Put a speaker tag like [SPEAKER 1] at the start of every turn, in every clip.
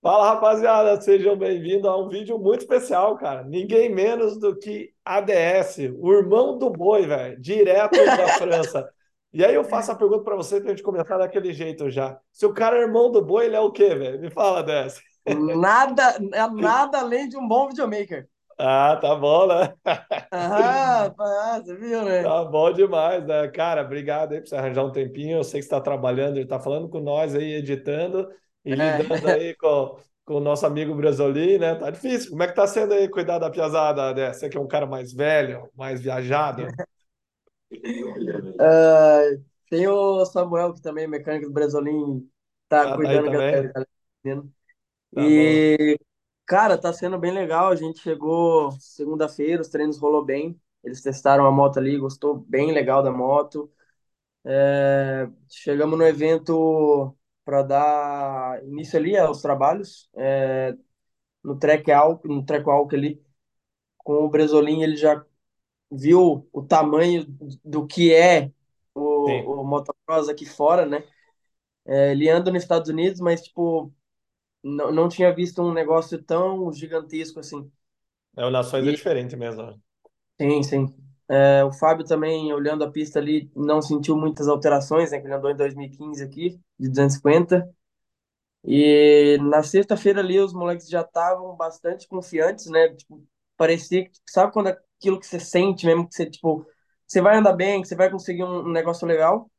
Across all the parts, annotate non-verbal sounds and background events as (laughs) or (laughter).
[SPEAKER 1] Fala, rapaziada, sejam bem-vindos a um vídeo muito especial, cara. Ninguém menos do que ADS, o irmão do boi, velho, direto da (laughs) França. E aí eu faço a pergunta para você, pra gente começar daquele jeito já. Se o cara é irmão do boi, ele é o quê, velho? Me fala dessa.
[SPEAKER 2] Nada, (laughs) nada além de um bom videomaker.
[SPEAKER 1] Ah, tá bom, né?
[SPEAKER 2] Ah, (laughs) você viu, né?
[SPEAKER 1] Tá bom demais, né? Cara, obrigado aí por você arranjar um tempinho. Eu sei que você está trabalhando, ele está falando com nós aí, editando e
[SPEAKER 2] É.
[SPEAKER 1] lidando aí (laughs) com, com o nosso amigo Brasolim, né? Tá difícil. Como é que tá sendo aí cuidar da piazada, né? Você que é um cara mais velho, mais viajado.
[SPEAKER 2] Ah, tem o Samuel, que também é mecânico do Brasolim, tá
[SPEAKER 1] Ah, tá
[SPEAKER 2] cuidando galera, galera.
[SPEAKER 1] Tá bom.
[SPEAKER 2] Cara, tá sendo bem legal. A gente chegou segunda-feira, os treinos rolou bem. Eles testaram a moto ali, gostou bem legal da moto. É, chegamos no evento para dar início ali aos trabalhos, é, no track walk, no track walk ali, com o Bresolim, ele já viu o tamanho do que é
[SPEAKER 1] Sim.
[SPEAKER 2] o, o motocross aqui fora, né? É, ele anda nos Estados Unidos, mas, tipo, não, não tinha visto um negócio tão gigantesco assim.
[SPEAKER 1] É, o Nações é
[SPEAKER 2] E,
[SPEAKER 1] diferente mesmo. né?
[SPEAKER 2] sim, sim. É, o Fábio também, olhando a pista ali, não sentiu muitas alterações, né? Que ele andou em 2015 aqui, de 250. E na sexta-feira ali, os moleques já estavam bastante confiantes, né? Tipo, parecia que, sabe quando aquilo que você sente mesmo, que você, tipo, você vai andar bem, que você vai conseguir um, um negócio legal.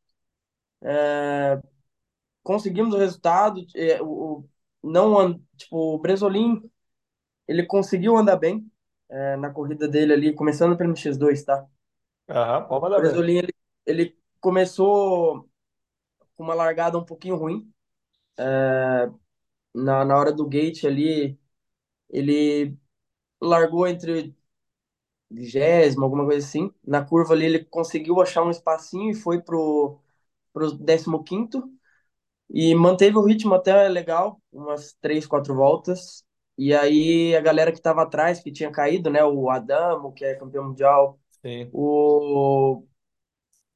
[SPEAKER 2] conseguimos o resultado. é, o- não, tipo, o Bresolim, ele conseguiu andar bem é, na corrida dele ali, começando pelo X2, tá?
[SPEAKER 1] Aham,
[SPEAKER 2] O
[SPEAKER 1] pode mandar ver.
[SPEAKER 2] Bresolim, ele, ele começou com uma largada um pouquinho ruim. Na, na hora do gate ali, ele largou entre vigésimo, alguma coisa assim. Na curva ali, ele conseguiu achar um espacinho e foi pro, pro décimo quinto. E manteve o ritmo até legal, umas três, quatro voltas. E aí a galera que estava atrás, que tinha caído, né? O Adamo, que é campeão mundial,
[SPEAKER 1] Sim.
[SPEAKER 2] o,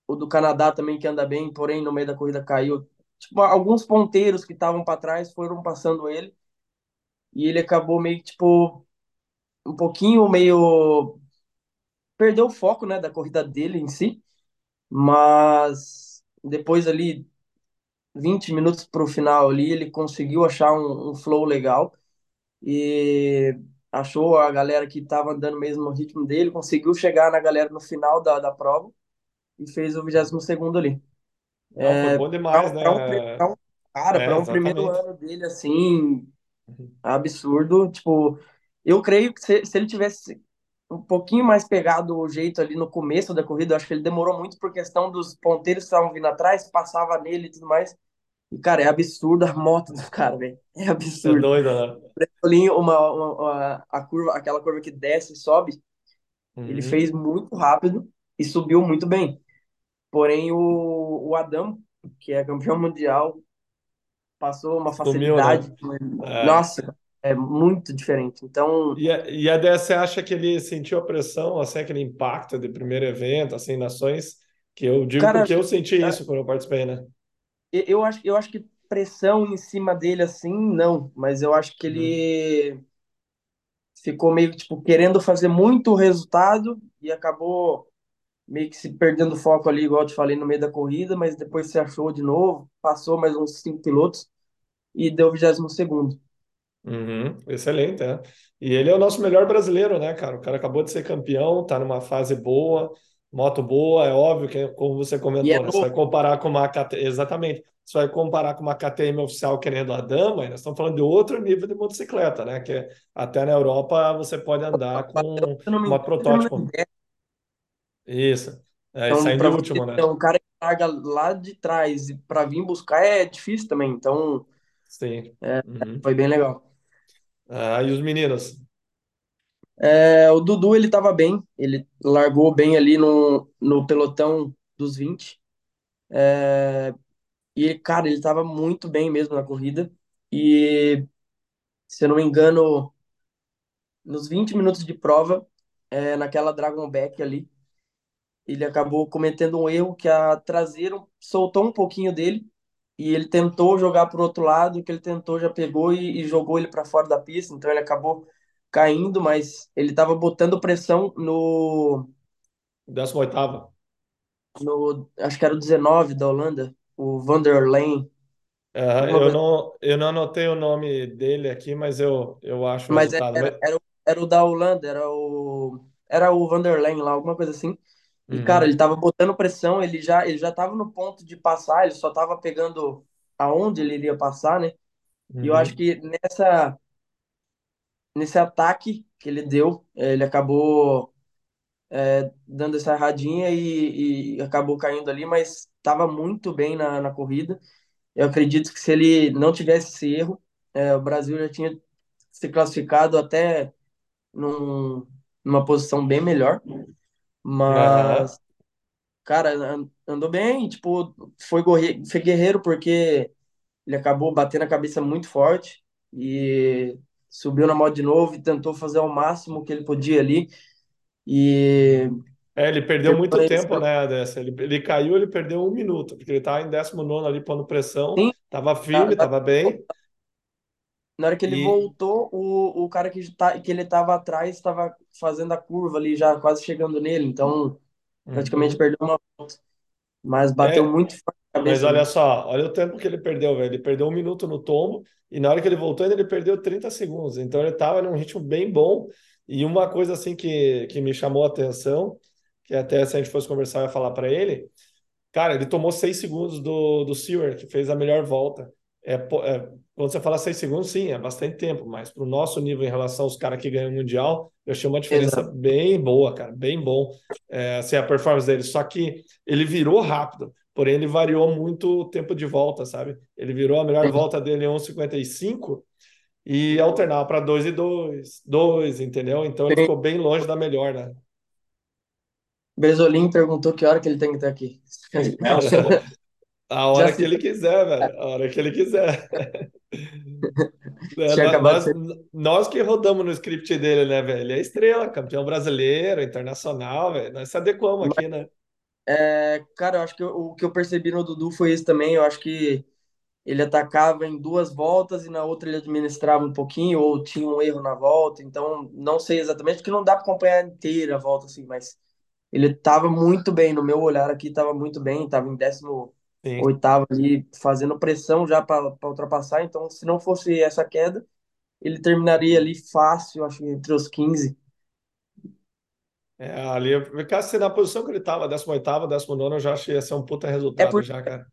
[SPEAKER 2] o do Canadá também, que anda bem, porém no meio da corrida caiu. Tipo, alguns ponteiros que estavam para trás foram passando ele. E ele acabou meio que, tipo, um pouquinho meio. Perdeu o foco, né, da corrida dele em si. Mas depois ali, 20 minutos para o final ali, ele conseguiu achar um, um flow legal. e achou a galera que estava andando mesmo no ritmo dele, conseguiu chegar na galera no final da, da prova e fez o 22 segundo ali.
[SPEAKER 1] Não, foi bom demais,
[SPEAKER 2] Para um,
[SPEAKER 1] né?
[SPEAKER 2] pra um, cara,
[SPEAKER 1] É,
[SPEAKER 2] para um primeiro ano dele assim, absurdo, tipo, eu creio que se, se ele tivesse um pouquinho mais pegado o jeito ali no começo da corrida, eu acho que ele demorou muito por questão dos ponteiros que estavam vindo atrás, passava nele e tudo mais. E, cara, é absurdo a moto do cara, velho. É
[SPEAKER 1] É
[SPEAKER 2] absurdo.
[SPEAKER 1] doido, né?
[SPEAKER 2] uma, uma, uma- a curva, aquela curva que desce e sobe, ele
[SPEAKER 1] Uhum.
[SPEAKER 2] fez muito rápido e subiu muito bem. Porém, o, o Adam, que é campeão mundial, passou uma
[SPEAKER 1] Sumiu, né?
[SPEAKER 2] facilidade. com ele.
[SPEAKER 1] É.
[SPEAKER 2] Nossa, é muito diferente. Então,
[SPEAKER 1] E a, e a DS, você acha que ele sentiu a pressão, assim, aquele impacto de primeiro evento, assim, nações, que eu digo
[SPEAKER 2] cara,
[SPEAKER 1] porque eu senti isso quando eu participei, né?
[SPEAKER 2] eu acho, eu acho que pressão em cima dele assim, não, mas eu acho que ele ficou meio tipo querendo fazer muito resultado e acabou meio que se perdendo o foco ali, igual eu te falei, no meio da corrida, mas depois se achou de novo, passou mais uns cinco pilotos e deu o 22 segundo.
[SPEAKER 1] Uhum. Excelente, é. E ele é o nosso melhor brasileiro, né, cara? O cara acabou de ser campeão, tá numa fase boa, moto boa, é óbvio que, como você
[SPEAKER 2] E é
[SPEAKER 1] comentou, né? Você vai comparar com uma KT... Exatamente. Você vai comparar com uma KTM oficial querendo a dama, e nós estamos falando de outro nível de motocicleta, né? Que é- até na Europa você pode andar com uma protótipo.
[SPEAKER 2] 10.
[SPEAKER 1] Isso. É,
[SPEAKER 2] Então,
[SPEAKER 1] saindo último, né?
[SPEAKER 2] um cara que larga lá de trás e para vir buscar é difícil também. Então,
[SPEAKER 1] Sim. Uhum.
[SPEAKER 2] foi bem legal.
[SPEAKER 1] Ah, e os meninos?
[SPEAKER 2] É, o Dudu, ele tava bem, ele largou bem ali no, no pelotão dos 20. E, cara, ele tava muito bem mesmo na corrida. E, se eu não me engano, nos 20 minutos de prova, é, naquela Dragon Back ali, ele acabou cometendo um erro que a traseira soltou um pouquinho dele e ele tentou jogar para o outro lado, que ele tentou já pegou e, e jogou ele para fora da pista, então ele acabou caindo, mas ele estava botando pressão no,
[SPEAKER 1] 18º.
[SPEAKER 2] no, acho que era o 19 da Holanda, o Van der Leyen,
[SPEAKER 1] Aham,
[SPEAKER 2] alguma
[SPEAKER 1] eu não, eu não anotei o nome dele aqui, mas eu, eu acho o
[SPEAKER 2] mas era.
[SPEAKER 1] Mas-
[SPEAKER 2] era, o- era o da Holanda, era o, era o Van der Leyen lá, alguma coisa assim. E, cara,
[SPEAKER 1] Uhum,
[SPEAKER 2] ele tava botando pressão, ele já, ele já tava no ponto de passar, ele só tava pegando aonde ele iria passar, né? E eu acho
[SPEAKER 1] uhum.
[SPEAKER 2] que nessa, nesse ataque que ele deu, eh, ele acabou dando essa erradinha e, e acabou caindo ali, mas estava muito bem na, na corrida. Eu acredito que se ele não tivesse esse erro, eh, o Brasil já tinha se classificado até num, numa posição bem melhor. Mas, cara, an- andou bem, tipo, foi, gorre- foi guerreiro porque ele acabou batendo a cabeça muito forte e subiu na moto de novo e tentou fazer ao máximo que ele podia ali. E
[SPEAKER 1] É, ele perdeu muito tempo, né, dessa. Ele, ele caiu, ele perdeu um minuto, porque ele estava em 19º ali pondo pressão,
[SPEAKER 2] Sim,
[SPEAKER 1] estava
[SPEAKER 2] na,
[SPEAKER 1] firme, estava bem,
[SPEAKER 2] na hora que ele
[SPEAKER 1] e
[SPEAKER 2] voltou, o, o cara que, tá, que ele estava atrás estava fazendo a curva ali, já quase chegando nele. Então, praticamente
[SPEAKER 1] Uhum.
[SPEAKER 2] perdeu uma. Mas bateu
[SPEAKER 1] É,
[SPEAKER 2] muito forte a
[SPEAKER 1] Mas
[SPEAKER 2] cabeça
[SPEAKER 1] olha
[SPEAKER 2] ali.
[SPEAKER 1] só, olha o tempo que ele perdeu, velho. Ele perdeu um minuto no tombo e na hora que ele voltou, ele perdeu 30 segundos. Então ele estava num ritmo bem bom. E uma coisa assim que, que me chamou a atenção, que até se a gente fosse conversar, eu ia falar para ele, Cara, ele tomou seis segundos do, do Seward, que fez a melhor volta. É, é, quando você fala seis segundos, sim, é bastante tempo, mas para o nosso nível em relação aos caras que ganham o Mundial, eu achei uma diferença
[SPEAKER 2] Exato.
[SPEAKER 1] bem boa, cara, bem bom. É, assim, a performance dele. Só que ele virou rápido, porém ele variou muito o tempo de volta, sabe? Ele virou a melhor volta dele em 1,55 e alternava para 2 e 2, 2, entendeu? Então ele ficou bem longe da melhor, né?
[SPEAKER 2] Bresolim perguntou que hora que ele tem que estar aqui. (laughs)
[SPEAKER 1] A
[SPEAKER 2] Já
[SPEAKER 1] hora que
[SPEAKER 2] se
[SPEAKER 1] ele quiser, velho. A hora que ele quiser. (laughs) É, nós, nós que rodamos no script dele, né, velho? Ele é estrela, campeão brasileiro, internacional, velho. Nós se adequamos aqui, né?
[SPEAKER 2] É, cara, eu acho que eu- o que eu percebi no Dudu foi isso também. Eu acho que ele atacava em duas voltas e na outra ele administrava um pouquinho, ou tinha um erro na volta. Então, não sei exatamente, porque não dá para acompanhar inteira a volta assim, mas ele estava muito bem. No meu olhar aqui, estava muito bem. Estava em décimo
[SPEAKER 1] Sim.
[SPEAKER 2] oitavo ali, fazendo pressão já para ultrapassar. Então, se não fosse essa queda, ele terminaria ali fácil, acho que entre os 15.
[SPEAKER 1] É, ali, caso se na posição que ele tava, 18º, 19º, eu já achei esse um puta
[SPEAKER 2] É
[SPEAKER 1] resultado
[SPEAKER 2] porque
[SPEAKER 1] já, cara.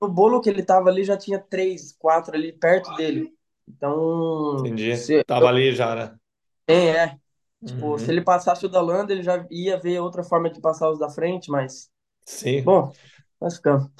[SPEAKER 2] no bolo que ele tava ali já tinha três, quatro ali perto dele. Então,
[SPEAKER 1] Entendi.
[SPEAKER 2] se,
[SPEAKER 1] Tava ali já, né?
[SPEAKER 2] é, é. Tipo, se ele
[SPEAKER 1] Uhum.
[SPEAKER 2] passasse o da Landa, ele já ia ver outra forma de passar os da frente, mas,
[SPEAKER 1] Sim.
[SPEAKER 2] bom, nós (laughs) ficamos.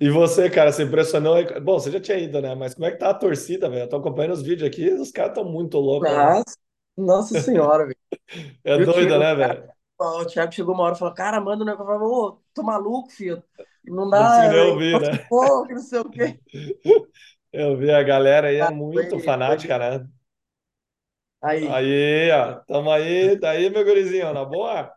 [SPEAKER 1] E você, cara, se impressionou? Bom, você já tinha ido, né? Mas como é que tá a torcida, velho? Eu tô acompanhando os vídeos aqui, os caras estão muito loucos, né?
[SPEAKER 2] Nossa, nossa senhora, velho. (laughs)
[SPEAKER 1] É
[SPEAKER 2] E
[SPEAKER 1] doida, né, velho?
[SPEAKER 2] o Thiago chegou uma hora e falou, cara, manda o negócio. Eu falei, Ô, tô maluco, filho. Não
[SPEAKER 1] Não
[SPEAKER 2] dá, velho.
[SPEAKER 1] ouvir, né?
[SPEAKER 2] Que não sei o quê. (laughs)
[SPEAKER 1] Eu vi a galera aí é
[SPEAKER 2] Ah,
[SPEAKER 1] muito
[SPEAKER 2] foi.
[SPEAKER 1] fanática, né?
[SPEAKER 2] Aí,
[SPEAKER 1] Aí, ó, tamo aí, daí, meu gurizinho, na boa?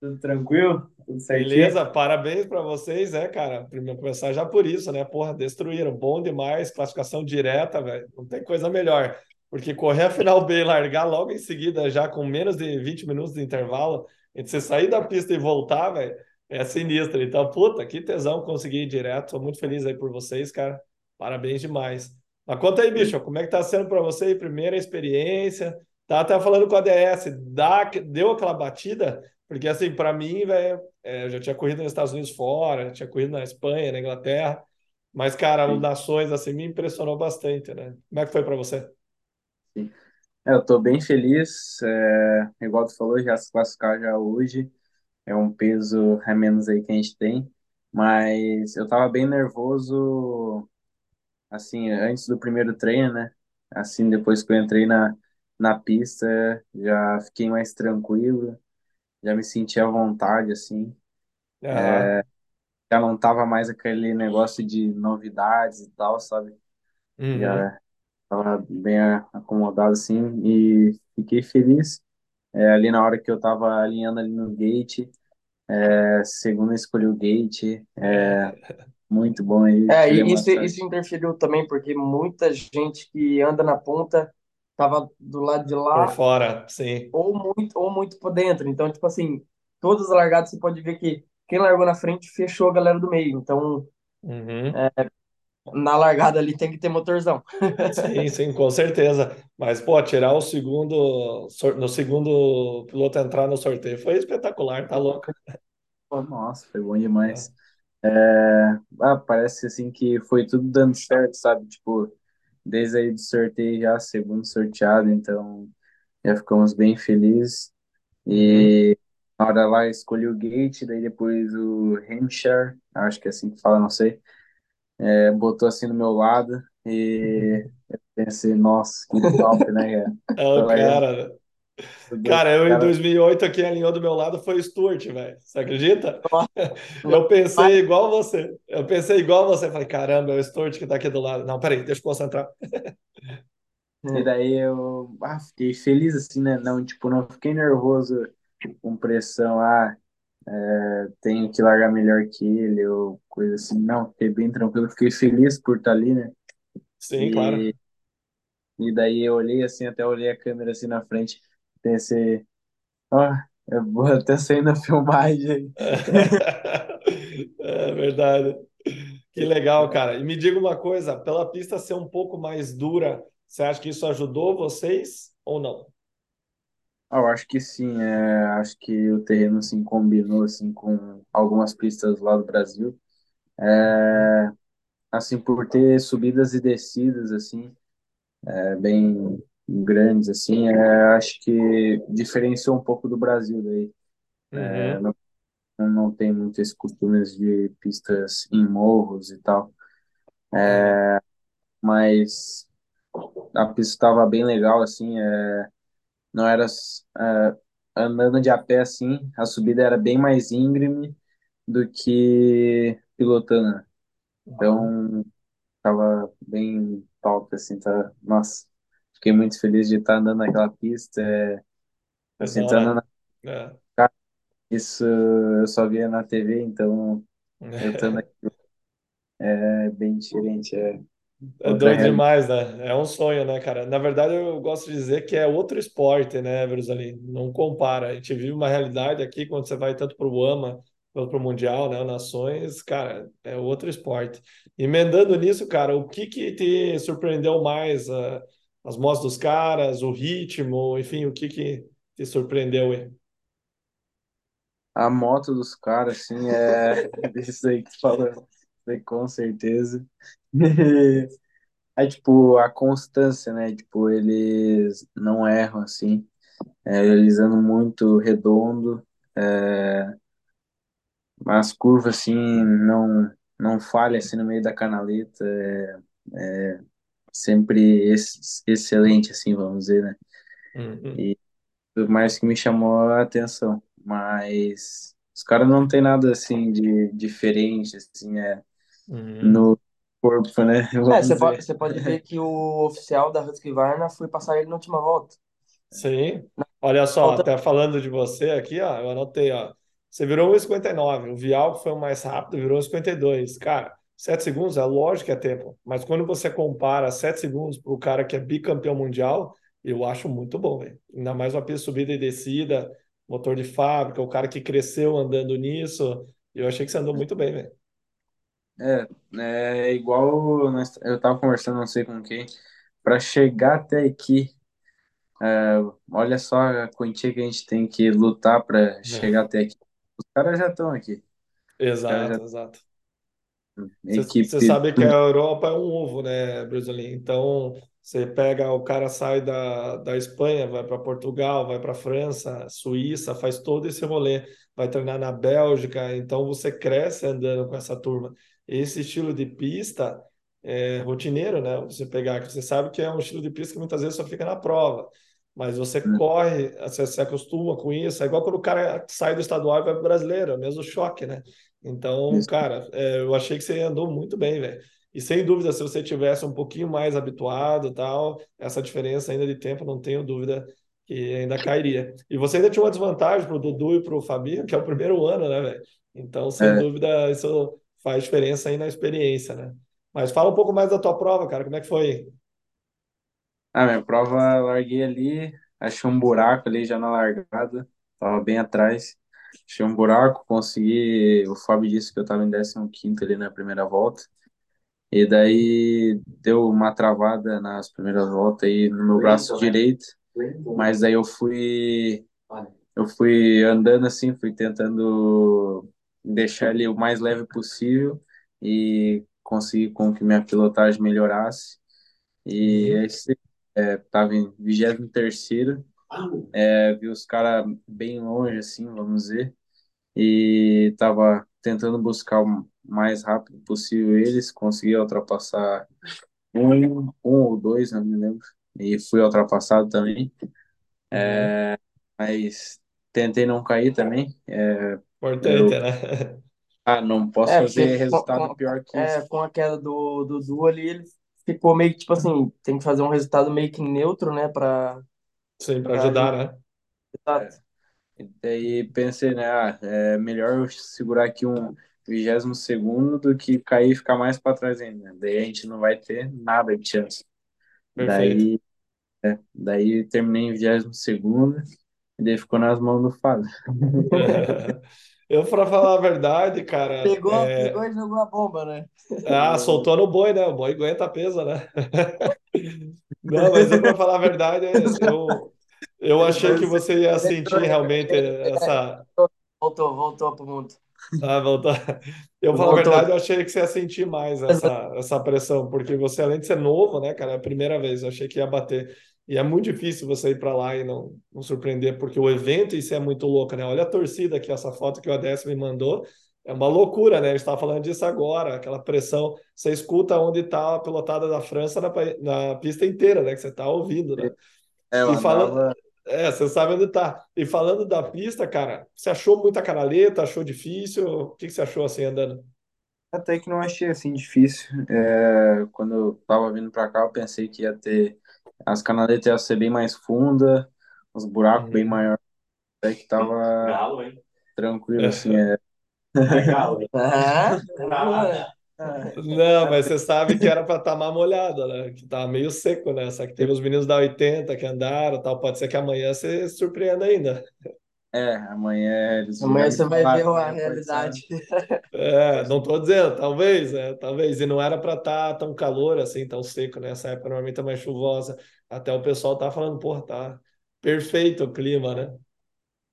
[SPEAKER 2] tudo tranquilo?
[SPEAKER 1] Beleza, parabéns pra vocês, né, cara? Primeiro começar já por isso, né? Porra, destruíram, bom demais, classificação direta, velho. Não tem coisa melhor. Porque correr a final B e largar logo em seguida, já com menos de 20 minutos de intervalo, entre você sair da pista e voltar, velho, é sinistro. Então, puta, que tesão conseguir ir direto. Tô muito feliz aí por vocês, cara. Parabéns demais. Mas conta aí, bicho, como é que tá sendo pra você primeira experiência? Tá até falando com a DS, dá, deu aquela batida? Porque, assim, para mim, velho, é, eu já tinha corrido nos Estados Unidos fora, já tinha corrido na Espanha, na Inglaterra, mas, cara, o
[SPEAKER 3] Sim,
[SPEAKER 1] Nações, assim, me impressionou bastante, né? Como é que foi para você?
[SPEAKER 3] sim. É, eu tô bem feliz, é, igual tu falou, já se classificar já hoje, é um peso a menos aí que a gente tem, mas eu tava bem nervoso, assim, antes do primeiro treino, né? Assim, depois que eu entrei na, na pista, já fiquei mais tranquilo, já me senti à vontade, assim,
[SPEAKER 1] Aham.
[SPEAKER 3] já não tava mais aquele negócio de novidades e tal, sabe?
[SPEAKER 1] Uhum.
[SPEAKER 3] Já tava bem acomodado, assim, e fiquei feliz. É, ali na hora que eu tava alinhando ali no gate, é, segundo eu escolhi o gate, muito bom aí.
[SPEAKER 2] É,
[SPEAKER 3] tirei
[SPEAKER 2] e
[SPEAKER 3] uma
[SPEAKER 2] isso, isso interferiu também, porque muita gente que anda na ponta tava do lado de
[SPEAKER 1] Por
[SPEAKER 2] lá
[SPEAKER 1] fora, sim.
[SPEAKER 2] ou muito, ou muito por dentro. Então, tipo assim, todas as largadas você pode ver que quem largou na frente fechou a galera do meio. Então,
[SPEAKER 1] Uhum.
[SPEAKER 2] na largada ali tem que ter motorzão.
[SPEAKER 1] Sim, sim, com certeza. Mas, pô, tirar o segundo, no segundo piloto entrar no sorteio foi espetacular, tá louco?
[SPEAKER 3] Nossa, foi bom demais. É, ah, parece assim que foi tudo dando certo, sabe? Tipo, desde aí do sorteio já, segundo sorteado, então já ficamos bem felizes.
[SPEAKER 1] Uhum.
[SPEAKER 3] E na hora lá escolhi o Gate, daí depois o Hampshire, acho que é assim que fala, não sei, é, botou assim no meu lado e eu pensei, nossa, que top, né, cara? (laughs)
[SPEAKER 1] É o
[SPEAKER 3] largando
[SPEAKER 1] cara. eu em
[SPEAKER 3] cara,
[SPEAKER 1] 2008, quem alinhou do meu lado foi o Stuart, velho. Você acredita? (laughs) Eu pensei igual você. Eu pensei igual você. Falei, caramba, é o Stuart que tá aqui do lado. Não, peraí, deixa eu concentrar.
[SPEAKER 3] E (laughs) daí eu ah, fiquei feliz assim, né? Não, tipo, não fiquei nervoso com pressão, ah, é, tenho que largar melhor que ele ou coisa assim. Não, fiquei bem tranquilo, fiquei feliz por estar ali, né?
[SPEAKER 1] Sim, claro.
[SPEAKER 3] E, e daí eu olhei assim, até olhei a câmera assim na frente, pensei, ó, eu vou até sair na filmagem. (laughs)
[SPEAKER 1] É verdade. Que legal, cara. E me diga uma coisa, pela pista ser um pouco mais dura, você acha que isso ajudou vocês ou não?
[SPEAKER 3] Ah, eu acho que sim, é, acho que o terreno assim combinou assim com algumas pistas lá do Brasil.
[SPEAKER 1] Uhum.
[SPEAKER 3] Assim, por ter subidas e descidas assim, é, bem grandes assim, é, acho que diferenciou um pouco do Brasil daí.
[SPEAKER 1] Uhum.
[SPEAKER 3] Não, não tem muito esse costume de pistas em morros e tal,
[SPEAKER 1] É.
[SPEAKER 3] mas a pista estava bem legal assim, é, não era é, andando de a pé assim, a subida era bem mais íngreme do que pilotando. Então tava bem top assim, tá? Nossa, fiquei muito feliz de estar andando naquela pista, é,
[SPEAKER 1] É
[SPEAKER 3] assim, andando
[SPEAKER 1] hora.
[SPEAKER 3] na...
[SPEAKER 1] É.
[SPEAKER 3] isso eu só via na TV, então (laughs) eu estando aqui é bem diferente, é
[SPEAKER 1] É
[SPEAKER 3] outra
[SPEAKER 1] doido
[SPEAKER 3] realidade.
[SPEAKER 1] demais, né? É um sonho, né, cara? Na verdade, eu gosto de dizer que é outro esporte, né, Jerusalém? Não compara. A gente vive uma realidade aqui, quando você vai tanto para o AMA quanto para o Mundial, né, Nações, cara, é outro esporte. Emendando nisso, cara, o que que te surpreendeu mais? Ah, as mostras dos caras, o ritmo, enfim, o que que te surpreendeu aí?
[SPEAKER 3] A moto dos caras, assim, é (laughs) isso aí que tu falou, aí com certeza. (laughs) É tipo a constância, né? Tipo, eles não erram, assim, é, eles andam muito redondo, é, as curvas, assim, não, não falha, assim, no meio da canaleta, é, é sempre ex excelente, assim, vamos dizer, né?
[SPEAKER 1] Uhum,
[SPEAKER 3] E tudo mais que me chamou a atenção, mas os caras não tem nada, assim, de diferente, assim, é
[SPEAKER 1] uhum.
[SPEAKER 3] no corpo, né? (laughs)
[SPEAKER 2] É, você pode, você pode ver que o oficial da Husqvarna foi passar ele na última volta.
[SPEAKER 1] Sim. Olha só,
[SPEAKER 2] Volta,
[SPEAKER 1] até falando de você aqui, ó, eu anotei, ó. Você virou 1,59. O Vial, que foi o mais rápido, virou 1,52. Cara, 7 segundos é lógico que é tempo. Mas quando você compara 7 segundos para o cara que é bicampeão mundial, eu acho muito bom, velho. Ainda mais uma pista subida e descida, motor de fábrica, o cara que cresceu andando nisso. Eu achei que você andou muito bem, velho.
[SPEAKER 3] É, é igual nós- eu tava conversando, não sei com quem, para chegar até aqui, é, olha só a quantia que a gente tem que lutar para chegar até aqui. Os caras já estão aqui. Caras já
[SPEAKER 1] Exato, exato. Você
[SPEAKER 3] equipe
[SPEAKER 1] sabe que a Europa é um ovo, né, Brasil? Então, você pega, o cara sai da, da Espanha, vai para Portugal, vai para França, Suíça, faz todo esse rolê, vai treinar na Bélgica, então você cresce andando com essa turma. Esse estilo de pista é rotineiro, né? Você pegar, que você sabe que é um estilo de pista que muitas vezes só fica na prova, mas você corre, você se acostuma com isso, é igual quando o cara sai do estadual e vai para o brasileiro, é o mesmo choque, né? Então, cara, é, eu achei que você andou muito bem, velho. E sem dúvida, se você tivesse um pouquinho mais habituado, tal, essa diferença ainda de tempo, não tenho dúvida que ainda cairia. E você ainda tinha uma desvantagem para o Dudu e para o Fabinho, que é o primeiro ano, né, velho? Então, sem
[SPEAKER 3] é,
[SPEAKER 1] dúvida, isso faz diferença aí na experiência, né? Mas fala um pouco mais da tua prova, cara, como é que foi?
[SPEAKER 3] Ah, minha prova, larguei ali, achei um buraco ali já na largada, tava bem atrás. Achei um buraco, consegui. O Fábio disse que eu tava em 15 ali na primeira volta. E daí deu uma travada nas primeiras voltas aí no meu braço direito, mas daí eu fui eu fui andando assim, fui tentando deixar ele o mais leve possível e conseguir com que minha pilotagem melhorasse. E
[SPEAKER 1] Uhum.
[SPEAKER 3] esse é, tava em 23º, é, vi os caras bem longe assim, vamos dizer, e tava tentando buscar o mais rápido possível eles, consegui ultrapassar um, um ou dois, não me lembro, e fui ultrapassado também,
[SPEAKER 1] Uhum.
[SPEAKER 3] mas tentei não cair também. É,
[SPEAKER 1] Importante,
[SPEAKER 3] eu,
[SPEAKER 1] né? (laughs)
[SPEAKER 3] ah, não posso
[SPEAKER 2] É,
[SPEAKER 3] fazer resultado
[SPEAKER 2] com,
[SPEAKER 3] pior que
[SPEAKER 2] é,
[SPEAKER 3] isso.
[SPEAKER 2] com a queda do, do Du ali, ele ficou meio que, tipo assim, tem que fazer um resultado meio que neutro, né, pra,
[SPEAKER 1] Sim, para
[SPEAKER 2] pra
[SPEAKER 1] ajudar,
[SPEAKER 2] ajudar.
[SPEAKER 1] né?
[SPEAKER 2] Exato.
[SPEAKER 3] E daí pensei, né, ah, é melhor eu segurar aqui um vigésimo segundo do que cair e ficar mais para trás ainda. Daí a gente não vai ter nada de chance.
[SPEAKER 1] Perfeito.
[SPEAKER 3] Daí, é, daí terminei em vigésimo segundo e daí ficou nas mãos do Fábio. (laughs)
[SPEAKER 1] Eu, para falar a verdade, cara,
[SPEAKER 2] Pegou, pegou
[SPEAKER 1] é...
[SPEAKER 2] e jogou a bomba, né?
[SPEAKER 1] ah, soltou no boi, né? O boi aguenta peso, né? Não, mas eu, para falar a verdade, eu, eu
[SPEAKER 2] Ele,
[SPEAKER 1] achei que você ia sentir realmente essa.
[SPEAKER 2] voltou, voltou pro mundo.
[SPEAKER 1] Ah, voltou. Eu, falar a verdade, eu achei que você ia sentir mais essa, essa pressão, porque você, além de ser novo, né, cara, é a primeira vez, eu achei que ia bater. E é muito difícil você ir para lá e não, não surpreender, porque o evento isso é muito louco, né? Olha a torcida aqui, essa foto que o ADS me mandou. É uma loucura, né? A gente estava falando disso agora, aquela pressão. Você escuta onde está a pilotada da França na, na pista inteira, né? Que você está ouvindo, né?
[SPEAKER 3] É,
[SPEAKER 1] E falando, é, você sabe onde tá. E falando da pista, cara, você achou muita canaleta? Achou difícil? O que que você achou assim andando?
[SPEAKER 3] até que não achei assim difícil. É, quando eu tava vindo para cá, eu pensei que ia ter as canaletas iam ser bem mais funda, os buracos bem
[SPEAKER 1] Uhum.
[SPEAKER 3] maiores, até que tava
[SPEAKER 4] Galo, hein?
[SPEAKER 3] tranquilo assim. É,
[SPEAKER 4] É galo, hein? (laughs)
[SPEAKER 2] Ah, boa, né? Ah,
[SPEAKER 1] Não, mas você sabe que era para estar mais molhada, né? Que tava meio seco, né? Só que teve os meninos da 80 que andaram, tal. Pode ser que amanhã você se surpreenda ainda.
[SPEAKER 3] é, amanhã eles
[SPEAKER 2] Amanhã você vai ver a
[SPEAKER 3] né,
[SPEAKER 2] realidade.
[SPEAKER 1] É, não tô dizendo, talvez, né? Talvez. E não era para estar tão calor assim, tão seco, né? Essa época normalmente é mais chuvosa. Até o pessoal tá falando, porra, tá perfeito o clima, né?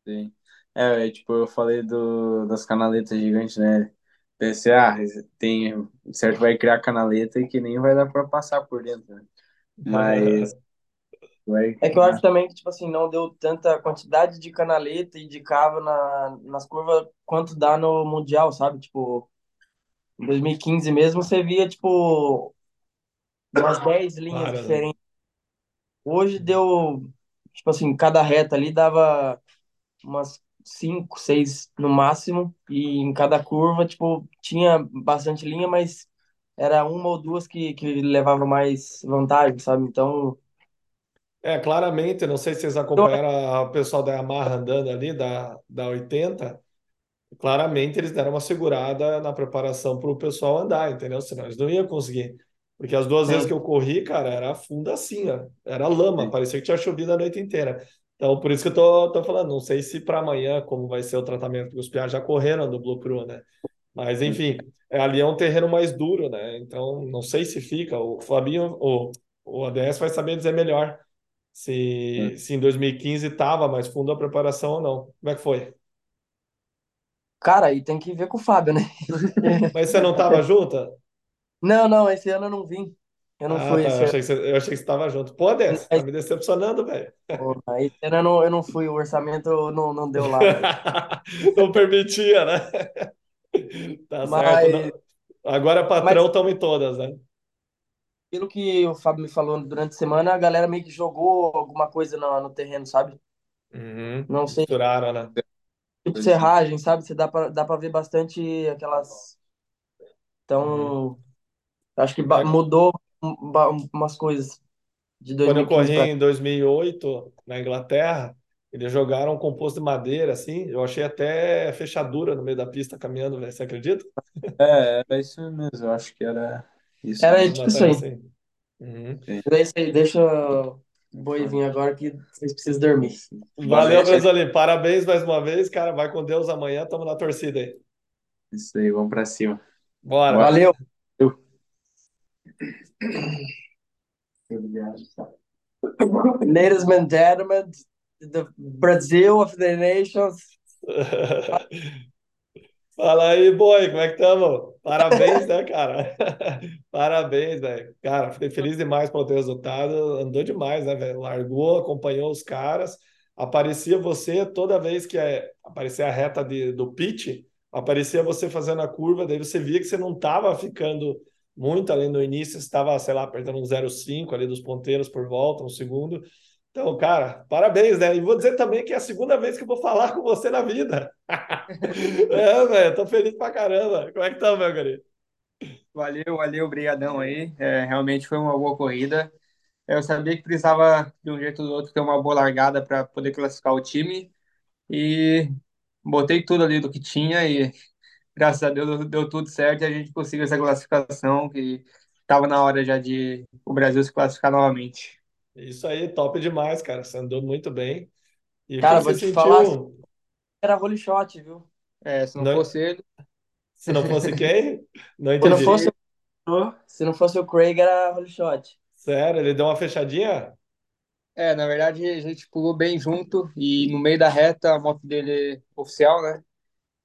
[SPEAKER 3] Sim. É, tipo, eu falei do, das canaletas gigantes, né? Pensei, ah, tem, certo, vai criar canaleta e que nem vai dar pra passar por dentro, né? Mas (laughs) vai,
[SPEAKER 2] É que eu acho também que, tipo assim, não deu tanta quantidade de canaleta e de cava na, nas curvas quanto dá no Mundial, sabe? Tipo, em 2015 mesmo, você via, tipo, umas 10 linhas
[SPEAKER 1] Para, né?
[SPEAKER 2] diferentes. Hoje deu, tipo assim, cada reta ali dava umas 5, 6 no máximo. E em cada curva, tipo, tinha bastante linha, mas era uma ou duas que, que levava mais vantagem, sabe? Então,
[SPEAKER 1] É, claramente, não sei se vocês
[SPEAKER 2] eu
[SPEAKER 1] acompanharam a- o pessoal da Yamaha andando ali, da, da 80. Claramente eles deram uma segurada na preparação para o pessoal andar, entendeu? Senão eles não iam conseguir. Porque as duas vezes
[SPEAKER 2] sim,
[SPEAKER 1] que eu corri, cara, era funda assim, ó. Era lama, parecia que tinha chovido a noite inteira. Então, por isso que eu tô, tô falando, não sei se para amanhã, como vai ser o tratamento, os piás já correram do Blue Crew, né? Mas, enfim, é, ali é um terreno mais duro, né? Então, não sei se fica. O Fabinho, o, o ADS vai saber dizer melhor se, se em 2015 estava mais fundo a preparação ou não. Como é que foi?
[SPEAKER 2] cara, aí tem que ver com o Fábio, né? (laughs)
[SPEAKER 1] Mas você não estava junto?
[SPEAKER 2] Não, não, esse ano eu não vim. Eu não
[SPEAKER 1] Ah,
[SPEAKER 2] fui
[SPEAKER 1] tá. Eu
[SPEAKER 2] esse ano.
[SPEAKER 1] achei que você, eu achei que você estava junto. Pô, Dessa, tá
[SPEAKER 2] Mas,
[SPEAKER 1] me decepcionando, velho.
[SPEAKER 2] pô, esse ano eu não, eu não fui, o orçamento não, não deu lá, velho. (laughs)
[SPEAKER 1] Não permitia, né? Tá certo.
[SPEAKER 2] Mas,
[SPEAKER 1] Não- Agora
[SPEAKER 2] mas
[SPEAKER 1] patrão tome todas, né?
[SPEAKER 2] pelo que o Fábio me falou durante a semana, a galera meio que jogou alguma coisa no, no terreno, sabe?
[SPEAKER 1] Uhum.
[SPEAKER 2] Não sei,
[SPEAKER 1] Misturaram, né?
[SPEAKER 2] tipo serragem, sabe? Você dá pra, dá pra ver bastante aquelas.
[SPEAKER 1] Uhum.
[SPEAKER 2] Então, acho que ba- mudou um- ba- umas coisas de
[SPEAKER 1] quando eu
[SPEAKER 2] 2015
[SPEAKER 1] corri
[SPEAKER 2] pra
[SPEAKER 1] em 2008 na Inglaterra, Eles jogaram um composto de madeira, assim. Eu achei até fechadura no meio da pista caminhando, velho. Você acredita?
[SPEAKER 3] É, era isso mesmo, eu acho que era isso
[SPEAKER 2] Era
[SPEAKER 3] mesmo.
[SPEAKER 2] tipo isso aí.
[SPEAKER 1] assim. Uhum.
[SPEAKER 2] Mas é isso aí, deixa o boi vir agora que vocês precisam dormir.
[SPEAKER 1] Valeu, Brasolim. Parabéns mais uma vez, cara. Vai com Deus amanhã. Tamo na torcida aí.
[SPEAKER 3] Isso aí, vamos pra cima.
[SPEAKER 1] Bora.
[SPEAKER 2] Valeu. Ladies and gentlemen, the Brazil of the nations. (laughs)
[SPEAKER 1] Fala aí, boy, como é que estamos? Parabéns, né, cara? (laughs) Parabéns, velho. Cara, fiquei feliz demais pelo teu resultado. Andou demais, né, velho? Largou, acompanhou os caras. Aparecia você toda vez que é, aparecia a reta de, do pitch, aparecia você fazendo a curva, daí você via que você não estava ficando muito ali no início, estava, sei lá, apertando um 0,5 ali dos ponteiros por volta, um segundo. Então, cara, parabéns, né? E vou dizer também que é a segunda vez que eu vou falar com você na vida. (laughs) é, velho, tô feliz pra caramba. Como é que tá, meu querido?
[SPEAKER 4] Valeu, valeu, brigadão aí. É, realmente foi uma boa corrida. Eu sabia que precisava, de um jeito ou do outro, ter uma boa largada para poder classificar o time. E botei tudo ali do que tinha e, graças a Deus, deu, tudo certo e a gente conseguiu essa classificação que estava na hora já de o Brasil se classificar novamente.
[SPEAKER 1] Isso aí, top demais, cara. Você andou muito bem. E
[SPEAKER 2] Cara, vou
[SPEAKER 1] você
[SPEAKER 2] te
[SPEAKER 1] sentiu?
[SPEAKER 2] falar, era holy shot, viu?
[SPEAKER 4] É, se não
[SPEAKER 1] Não-
[SPEAKER 4] fosse ele,
[SPEAKER 1] Se não fosse (laughs) quem? Não
[SPEAKER 2] Se não
[SPEAKER 1] entendi.
[SPEAKER 2] fosse, se não fosse o Craig, era holy shot.
[SPEAKER 1] Sério, ele deu uma fechadinha?
[SPEAKER 4] é, na verdade, a gente pulou bem junto e no meio da reta, a moto dele oficial, né?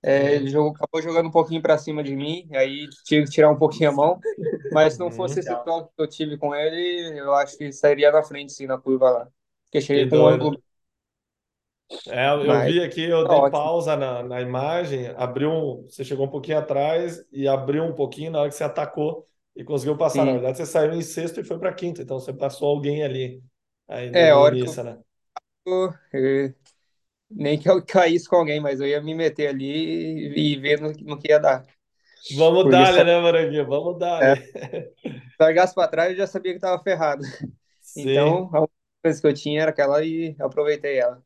[SPEAKER 4] É, ele jogou, acabou jogando um pouquinho para cima de mim, aí tive que tirar um pouquinho a mão. Mas se não
[SPEAKER 1] Uhum.
[SPEAKER 4] fosse esse toque que eu tive com ele, eu acho que sairia na frente, sim, na curva lá. Porque cheguei
[SPEAKER 1] Que
[SPEAKER 4] com um
[SPEAKER 1] doido.
[SPEAKER 4] ângulo.
[SPEAKER 1] É, eu
[SPEAKER 4] Mas-
[SPEAKER 1] vi aqui, eu
[SPEAKER 4] Tá
[SPEAKER 1] dei
[SPEAKER 4] ótimo.
[SPEAKER 1] pausa na, na imagem, abriu um, você chegou um pouquinho atrás e abriu um pouquinho na hora que você atacou e conseguiu passar. Na
[SPEAKER 4] Sim.
[SPEAKER 1] verdade, você saiu em sexto e foi para quinto, então você passou alguém ali ainda
[SPEAKER 4] É, hora que
[SPEAKER 1] início, né?
[SPEAKER 4] eu, nem que eu (laughs) caísse com alguém, mas eu ia me meter ali e ver no, no que ia dar.
[SPEAKER 1] Vamos
[SPEAKER 4] Porque
[SPEAKER 1] dar-lhe,
[SPEAKER 4] só-
[SPEAKER 1] né, Moranguinho? Vamos dar-lhe.
[SPEAKER 4] Se largasse para trás, eu já sabia que estava ferrado.
[SPEAKER 1] Sim.
[SPEAKER 4] Então, a coisa que eu tinha era aquela e aproveitei ela.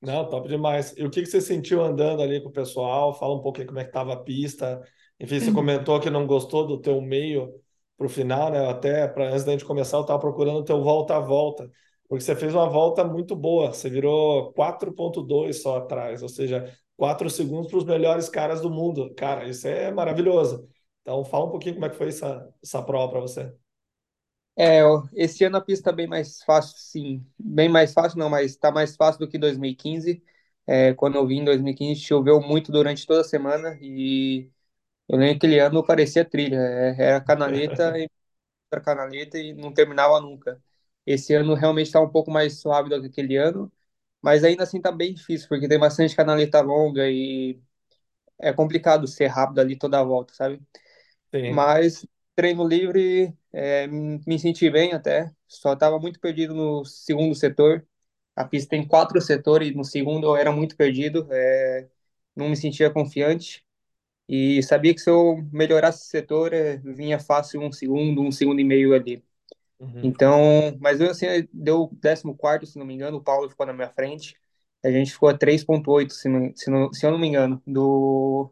[SPEAKER 1] Não, top demais. E o que que você sentiu andando ali com o pessoal? Fala um pouquinho como é que estava a pista. Enfim, você comentou que não gostou do teu meio para o final, né? Até para antes da gente começar, eu estava procurando o teu volta a volta, porque você fez uma volta muito boa. Você virou 4.2 só atrás, ou seja, 4 segundos para os melhores caras do mundo. Cara, isso é maravilhoso. Então, fala um pouquinho como é que foi essa, essa prova para você.
[SPEAKER 4] É, esse ano a pista tá bem mais fácil, sim. Bem mais fácil, não, mas tá mais fácil do que 2015. É, quando eu vim em 2015, choveu muito durante toda a semana e eu lembro que aquele ano parecia trilha. É, era canaleta (laughs) e canaleta e não terminava nunca. Esse ano realmente está um pouco mais suave do que aquele ano, mas ainda assim tá bem difícil, porque tem bastante canaleta longa e é complicado ser rápido ali toda a volta, sabe?
[SPEAKER 1] Sim.
[SPEAKER 4] Mas treino livre, é, me senti bem até. Só estava muito perdido no segundo setor. A pista tem quatro setores no segundo eu era muito perdido. é, não me sentia confiante. E sabia que se eu melhorasse esse setor, é, vinha fácil um segundo, um segundo e meio ali.
[SPEAKER 1] Uhum.
[SPEAKER 4] Então, mas eu assim, deu 14, se não me engano, o Paulo ficou na minha frente. A gente ficou a 3.8, se, não- se, não- se eu não me engano, do,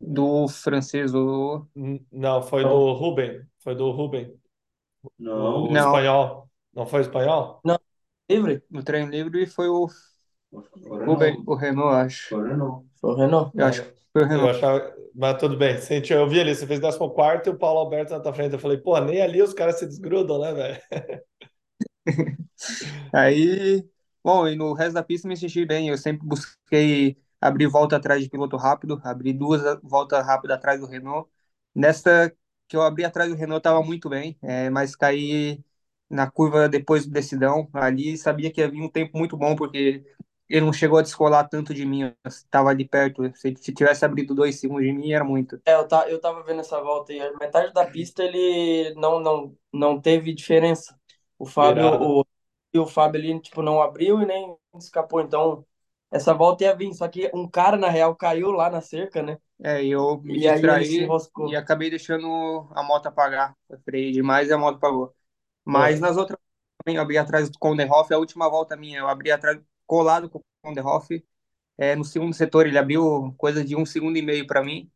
[SPEAKER 4] do francês, o
[SPEAKER 1] N- Não, foi do Ruben. Foi do Ruben.
[SPEAKER 3] Não.
[SPEAKER 1] O
[SPEAKER 4] Não.
[SPEAKER 1] espanhol. Não foi espanhol?
[SPEAKER 2] Livre?
[SPEAKER 4] no treino livre foi o O Renault, acho.
[SPEAKER 2] Foi o Renault.
[SPEAKER 4] Eu acho que foi o
[SPEAKER 1] Eu
[SPEAKER 4] Renault.
[SPEAKER 1] achava, mas tudo bem. Senti, eu vi ali, você fez 14 e o Paulo Alberto na tua frente. Eu falei, pô, nem ali os caras se desgrudam, né, velho? (laughs)
[SPEAKER 4] Aí, bom, e no resto da pista me senti bem. Eu sempre busquei abrir volta atrás de piloto rápido, abri duas voltas rápidas atrás do Renault. Nesta que eu abri atrás do Renault estava muito bem, é, mas caí na curva depois do decidão. Ali sabia que ia vir um tempo muito bom, porque ele não chegou a descolar tanto de mim. Estava ali perto. Se, se tivesse abrido dois segundos de mim, era muito.
[SPEAKER 2] É, eu, tá, eu tava vendo essa volta aí. A metade da pista ele não, não, não teve diferença. O Fábio, o, e o Fábio ali, tipo, não abriu e nem escapou. Então, essa volta ia vir. Só que um cara, na real, caiu lá na cerca, né?
[SPEAKER 4] É, e eu me
[SPEAKER 2] E ele
[SPEAKER 4] distraí e acabei deixando a moto apagar. Eu freiei demais e a moto apagou. Mas
[SPEAKER 1] Pô.
[SPEAKER 4] nas outras também eu abri atrás do Konderhoff, a última volta minha, eu abri atrás colado com o Vanderhoff. É, no segundo setor, ele abriu coisa de um segundo e meio para mim.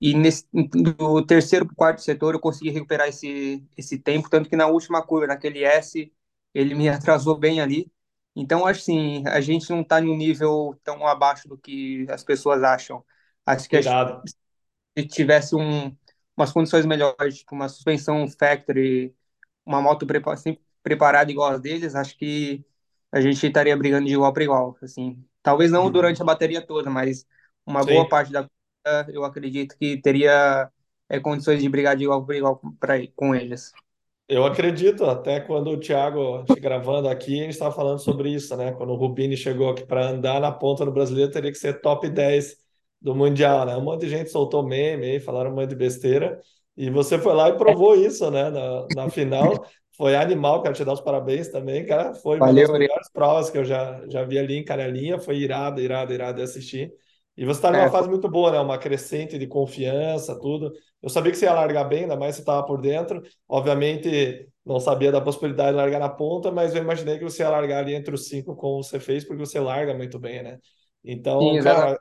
[SPEAKER 4] E nesse, do terceiro para o quarto setor, eu consegui recuperar esse, esse tempo. Tanto que na última curva, naquele S, ele me (laughs) atrasou bem ali. Então, assim, a gente não está em um nível tão abaixo do que as pessoas acham. Acho que se tivesse um, umas condições melhores, tipo uma suspensão factory, uma moto prepa- assim, preparada igual as deles, acho que a gente estaria brigando de igual para igual, assim. Talvez não
[SPEAKER 1] Uhum.
[SPEAKER 4] durante a bateria toda, mas uma boa
[SPEAKER 1] Sim.
[SPEAKER 4] parte da corrida, eu acredito que teria é, condições de brigar de igual para igual pra, com eles.
[SPEAKER 1] Eu acredito, até quando o Thiago, gravando aqui, a gente estava falando sobre isso, né? Quando o Rubini chegou aqui para andar na ponta no brasileiro, teria que ser top 10 do Mundial, né? Um monte de gente soltou meme aí, falaram um monte de besteira, e você foi lá e provou isso, né? Na, na final. Foi animal, quero te dar os parabéns também, cara. Foi uma das
[SPEAKER 4] Valeu,
[SPEAKER 1] melhores provas que eu já, já vi ali em Canelinha, foi irado, irado, irado de assistir. E você está numa
[SPEAKER 4] É,
[SPEAKER 1] fase muito boa, né? Uma crescente de confiança, tudo. Eu sabia que você ia largar bem, ainda mais se estava por dentro. Obviamente, não sabia da possibilidade de largar na ponta, mas eu imaginei que você ia largar ali entre os cinco, como você fez, porque você larga muito bem, né?
[SPEAKER 4] sim,
[SPEAKER 1] Então,
[SPEAKER 4] exatamente.
[SPEAKER 1] cara,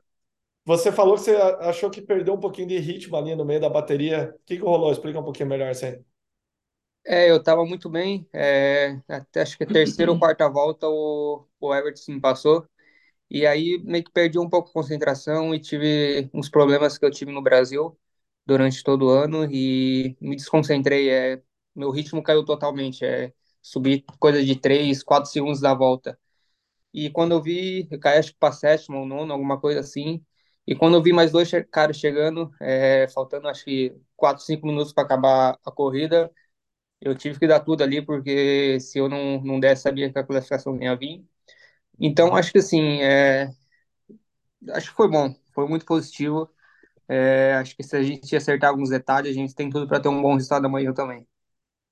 [SPEAKER 1] você falou que você achou que perdeu um pouquinho de ritmo ali no meio da bateria. O que que rolou? Explica um pouquinho melhor isso aí.
[SPEAKER 4] É, eu estava muito bem. é, até acho que a terceira ou quarta volta o, o Everton me passou. E aí meio que perdi um pouco a concentração e tive uns problemas que eu tive no Brasil durante todo o ano e me desconcentrei. É, meu ritmo caiu totalmente. É, subi coisa de 3, 4 segundos da volta. E quando eu vi, eu caí acho que para sétimo ou nono, alguma coisa assim. E quando eu vi mais dois caras chegando, é, faltando acho que 4, 5 minutos para acabar a corrida, eu tive que dar tudo ali, porque se eu não, não desse, sabia que a classificação ia vir. Então, acho que assim, é, acho que foi bom, foi muito positivo. É, acho que se a gente acertar alguns detalhes, a gente tem tudo para ter um bom resultado amanhã também.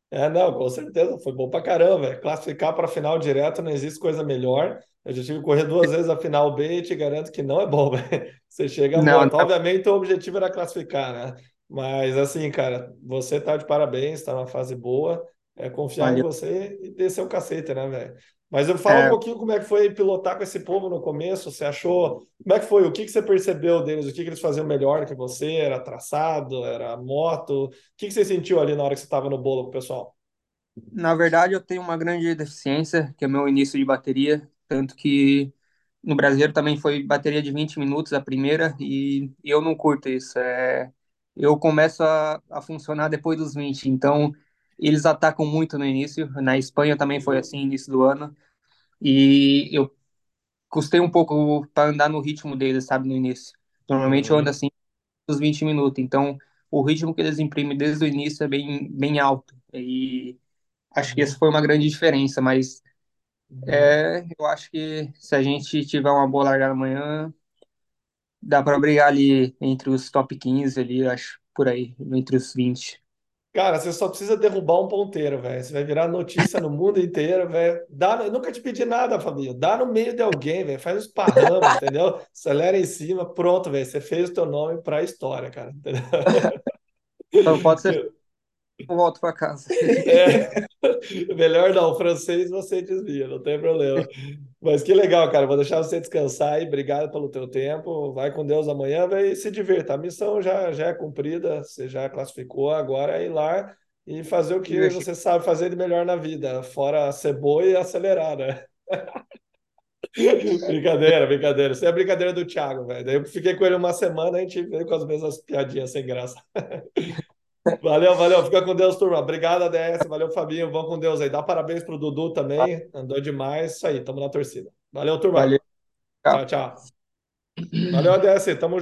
[SPEAKER 1] É, não, com certeza, foi bom pra caramba. velho. Classificar para a final direto não existe coisa melhor. Eu já tive que correr duas vezes a final B e te garanto que não é bom, velho. (laughs) Você chega
[SPEAKER 4] Não,
[SPEAKER 1] morto. Obviamente, o objetivo era classificar, né? Mas assim, cara, você tá de parabéns, está numa fase boa. É confiar em
[SPEAKER 4] valeu.
[SPEAKER 1] você e descer o cacete, né, velho? Mas eu falo um
[SPEAKER 4] É,
[SPEAKER 1] pouquinho como é que foi pilotar com esse povo no começo. Você achou? Como é que foi? O que que você percebeu deles? O que que eles faziam melhor que você? Era traçado? Era moto? O que que você sentiu ali na hora que você estava no bolo com o pessoal?
[SPEAKER 4] na verdade, eu tenho uma grande deficiência, que é o meu início de bateria, tanto que no Brasileiro também foi bateria de 20 minutos a primeira, e eu não curto isso. É, eu começo a, a funcionar depois dos 20, então eles atacam muito no início. Na Espanha também foi assim, início do ano, e eu custei um pouco para andar no ritmo deles, sabe, no início. Normalmente eu ando
[SPEAKER 1] Uhum,
[SPEAKER 4] assim dos 20 minutos, então o ritmo que eles imprimem desde o início é bem, bem alto. E acho que essa
[SPEAKER 1] uhum,
[SPEAKER 4] foi uma grande diferença, mas
[SPEAKER 1] uhum.
[SPEAKER 4] é, eu acho que se a gente tiver uma boa largada amanhã, dá para brigar ali entre os top 15 ali, acho, por aí, entre os 20.
[SPEAKER 1] Cara, você só precisa derrubar um ponteiro, velho. Você vai virar notícia no mundo inteiro, velho. Dá, eu nunca te pedi nada, Fabinho. Dá no meio de alguém, velho. Faz um esparrama, (laughs) entendeu? Acelera em cima, pronto, velho. Você fez o teu nome pra história, cara. Entendeu?
[SPEAKER 4] Só pode ser (laughs) eu volto para casa.
[SPEAKER 1] É, (laughs) melhor não, francês você desvia, não tem problema. Mas que legal, cara. Vou deixar você descansar aí. Obrigado pelo teu tempo. Vai com Deus amanhã, vai e se divirta. A missão já, já é cumprida, você já classificou. Agora é ir lá e fazer o que você sabe fazer de melhor na vida, fora ser boa e acelerar, né? (laughs) Brincadeira, brincadeira. Isso é a brincadeira do Thiago, velho. Daí eu fiquei com ele uma semana, a gente veio com as mesmas piadinhas sem graça. Valeu, valeu. Fica com Deus, turma. Obrigado, ADS. Valeu, Fabinho. Vão com Deus aí. Dá parabéns pro Dudu também. Andou demais. Isso aí, tamo na torcida. Valeu, turma.
[SPEAKER 4] Valeu.
[SPEAKER 1] Tchau, tchau. Valeu, ADS. Tamo